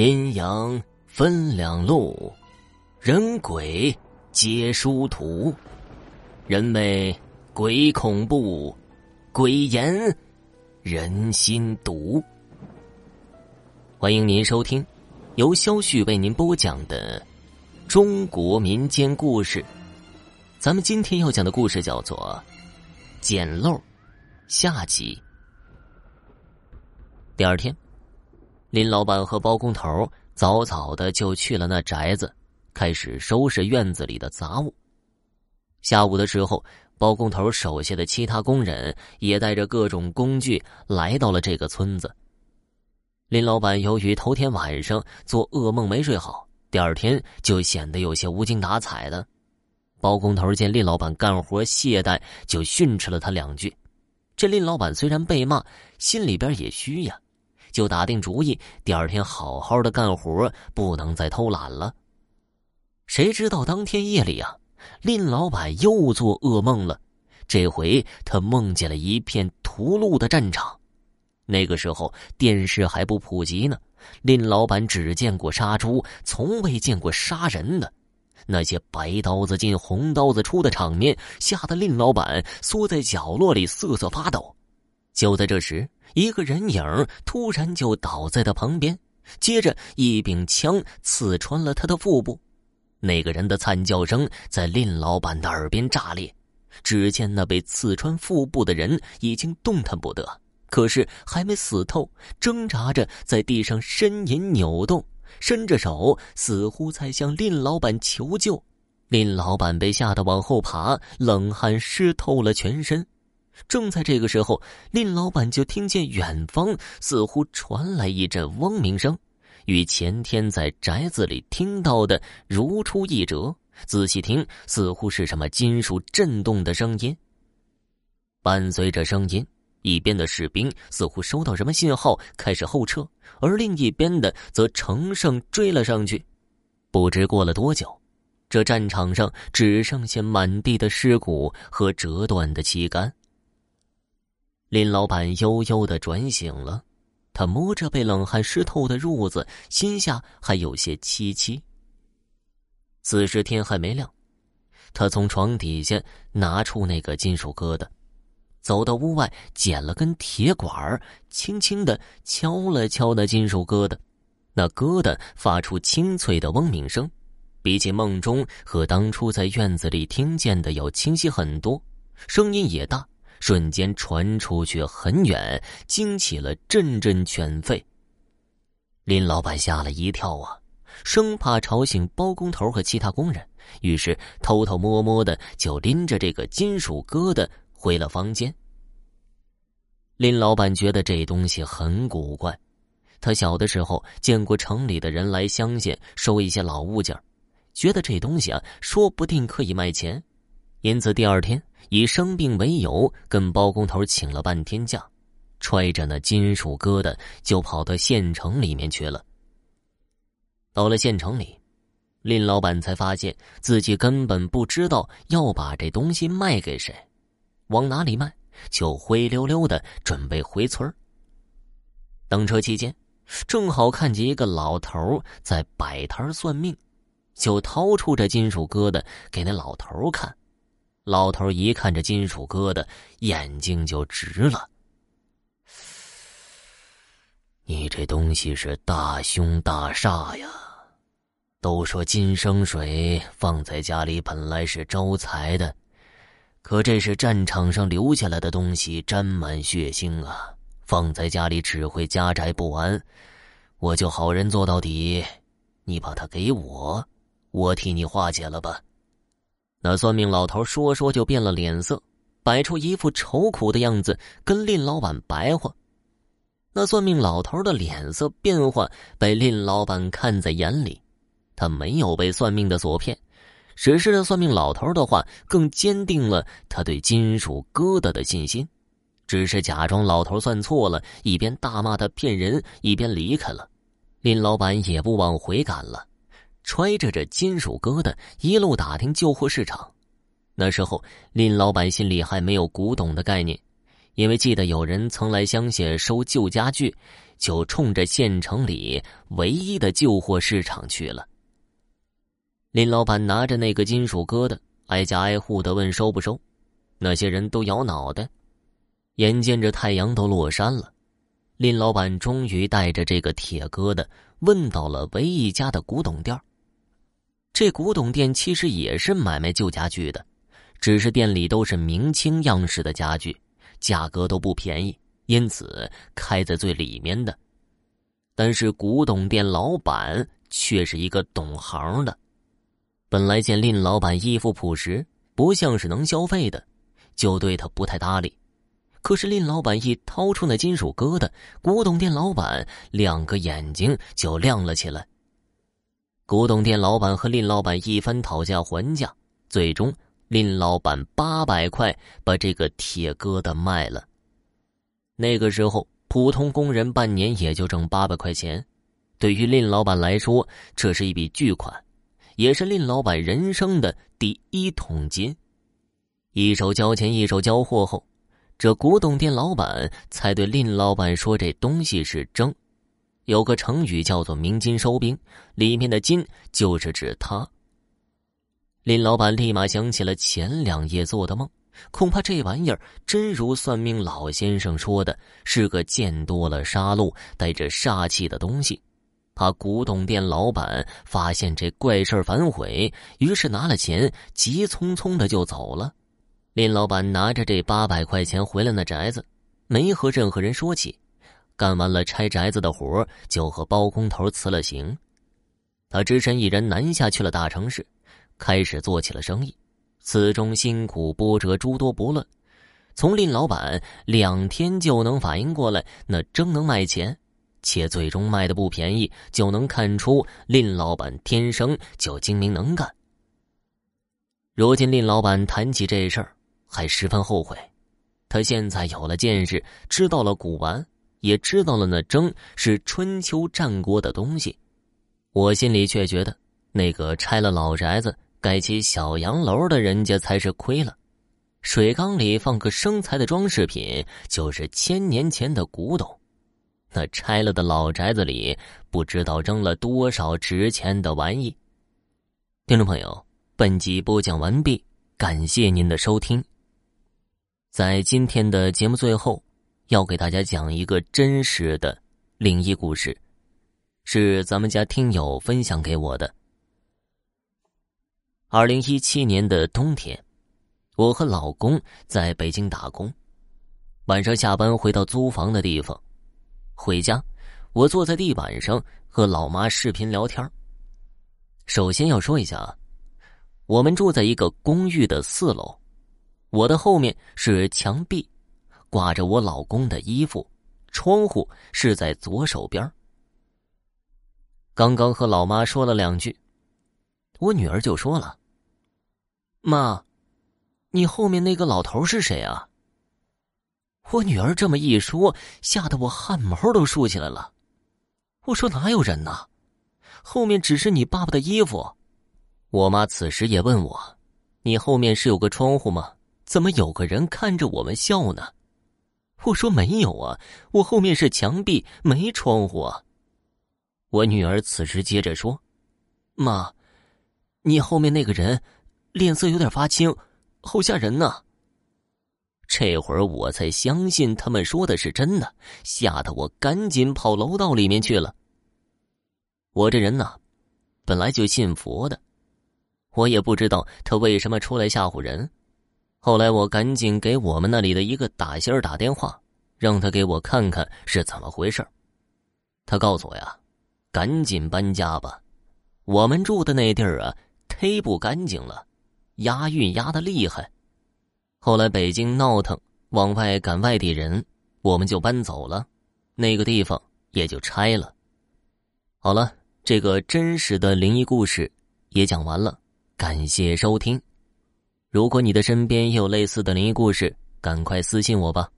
阴阳分两路，人鬼皆殊途。人为鬼恐怖，鬼言人心毒。欢迎您收听由肖旭为您播讲的中国民间故事。咱们今天要讲的故事叫做《捡漏》下集。第二天。林老板和包工头早早的就去了那宅子，开始收拾院子里的杂物。下午的时候，包工头手下的其他工人也带着各种工具来到了这个村子。林老板由于头天晚上做噩梦没睡好，第二天就显得有些无精打采的。包工头见林老板干活懈怠，就训斥了他两句。这林老板虽然被骂，心里边也虚呀。就打定主意，第二天好好的干活，不能再偷懒了。谁知道当天夜里啊，林老板又做噩梦了。这回他梦见了一片屠戮的战场。那个时候电视还不普及呢，林老板只见过杀猪，从未见过杀人的。那些白刀子进红刀子出的场面，吓得林老板缩在角落里瑟瑟发抖。就在这时。一个人影突然就倒在他旁边，接着一柄枪刺穿了他的腹部。那个人的惨叫声在林老板的耳边炸裂。只见那被刺穿腹部的人已经动弹不得，可是还没死透，挣扎着在地上呻吟扭动，伸着手似乎在向林老板求救。林老板被吓得往后爬，冷汗湿透了全身。正在这个时候，林老板就听见远方似乎传来一阵嗡鸣声，与前天在宅子里听到的如出一辙。仔细听，似乎是什么金属震动的声音。伴随着声音，一边的士兵似乎收到什么信号，开始后撤，而另一边的则乘胜追了上去。不知过了多久，这战场上只剩下满地的尸骨和折断的旗杆。林老板悠悠的转醒了，他摸着被冷汗湿透的褥子，心下还有些凄凄。此时天还没亮，他从床底下拿出那个金属疙瘩，走到屋外捡了根铁管，轻轻的敲了敲那金属疙瘩，那疙瘩发出清脆的嗡鸣声，比起梦中和当初在院子里听见的要清晰很多，声音也大。瞬间传出去很远，惊起了阵阵犬吠。林老板吓了一跳啊，生怕吵醒包工头和其他工人，于是偷偷摸摸的就拎着这个金属疙瘩回了房间。林老板觉得这东西很古怪，他小的时候见过城里的人来乡下收一些老物件，觉得这东西啊，说不定可以卖钱。因此，第二天以生病为由，跟包工头请了半天假，揣着那金属疙瘩就跑到县城里面去了。到了县城里，林老板才发现自己根本不知道要把这东西卖给谁，往哪里卖，就灰溜溜的准备回村等车期间，正好看见一个老头在摆摊算命，就掏出这金属疙瘩给那老头看。老头一看这金属疙瘩，眼睛就直了。你这东西是大凶大煞呀！都说金生水，放在家里本来是招财的，可这是战场上留下来的东西，沾满血腥啊！放在家里只会家宅不安。我就好人做到底，你把它给我，我替你化解了吧。那算命老头说说就变了脸色，摆出一副愁苦的样子，跟林老板白话。那算命老头的脸色变化被林老板看在眼里，他没有被算命的所骗，只是这算命老头的话更坚定了他对金属疙瘩的信心，只是假装老头算错了，一边大骂他骗人，一边离开了。林老板也不往回赶了。揣着这金属疙瘩，一路打听旧货市场。那时候，林老板心里还没有古董的概念，因为记得有人曾来乡下收旧家具，就冲着县城里唯一的旧货市场去了。林老板拿着那个金属疙瘩，挨家挨户的问收不收，那些人都摇脑袋。眼见着太阳都落山了，林老板终于带着这个铁疙瘩问到了唯一家的古董店儿。这古董店其实也是买卖旧家具的，只是店里都是明清样式的家具，价格都不便宜，因此开在最里面的。但是古董店老板却是一个懂行的。本来见林老板衣服朴实，不像是能消费的，就对他不太搭理。可是林老板一掏出那金属疙瘩，古董店老板两个眼睛就亮了起来。古董店老板和林老板一番讨价还价，最终林老板八百块把这个铁疙瘩卖了。那个时候，普通工人半年也就挣八百块钱，对于林老板来说，这是一笔巨款。也是林老板人生的第一桶金，一手交钱一手交货后，这古董店老板才对林老板说：“这东西是真。”有个成语叫做“鸣金收兵”，里面的“金”就是指他。林老板立马想起了前两夜做的梦，恐怕这玩意儿真如算命老先生说的，是个见多了杀戮、带着煞气的东西。怕古董店老板发现这怪事反悔，于是拿了钱，急匆匆的就走了。林老板拿着这八百块钱回了那宅子，没和任何人说起。干完了拆宅子的活就和包工头辞了行。他只身一人南下去了大城市，开始做起了生意。此中辛苦波折诸多不论，从林老板两天就能反应过来，那真能卖钱。且最终卖的不便宜，就能看出林老板天生就精明能干。如今林老板谈起这事儿，还十分后悔。他现在有了见识，知道了古玩，也知道了那筝是春秋战国的东西。我心里却觉得，那个拆了老宅子盖起小洋楼的人家才是亏了。水缸里放个生财的装饰品，就是千年前的古董。那拆了的老宅子里，不知道扔了多少值钱的玩意。听众朋友，本集播讲完毕，感谢您的收听。在今天的节目最后，要给大家讲一个真实的灵异故事，是咱们家听友分享给我的。二零一七年的冬天，我和老公在北京打工，晚上下班回到租房的地方。回家，我坐在地板上和老妈视频聊天。首先要说一下啊，我们住在一个公寓的四楼，我的后面是墙壁，挂着我老公的衣服，窗户是在左手边。刚刚和老妈说了两句，我女儿就说了：“妈，你后面那个老头是谁啊？”我女儿这么一说，吓得我汗毛都竖起来了。我说哪有人呢？后面只是你爸爸的衣服。我妈此时也问我：“你后面是有个窗户吗？怎么有个人看着我们笑呢？”我说没有啊，我后面是墙壁，没窗户啊。我女儿此时接着说：“妈，你后面那个人脸色有点发青，好吓人呢。”这会儿我才相信他们说的是真的，吓得我赶紧跑楼道里面去了。我这人呢，本来就信佛的，我也不知道他为什么出来吓唬人。后来我赶紧给我们那里的一个打仙儿打电话，让他给我看看是怎么回事他告诉我呀，赶紧搬家吧，我们住的那地儿啊，忒不干净了，押运押的厉害。后来北京闹腾，往外赶外地人，我们就搬走了，那个地方也就拆了。好了，这个真实的灵异故事也讲完了，感谢收听。如果你的身边也有类似的灵异故事，赶快私信我吧。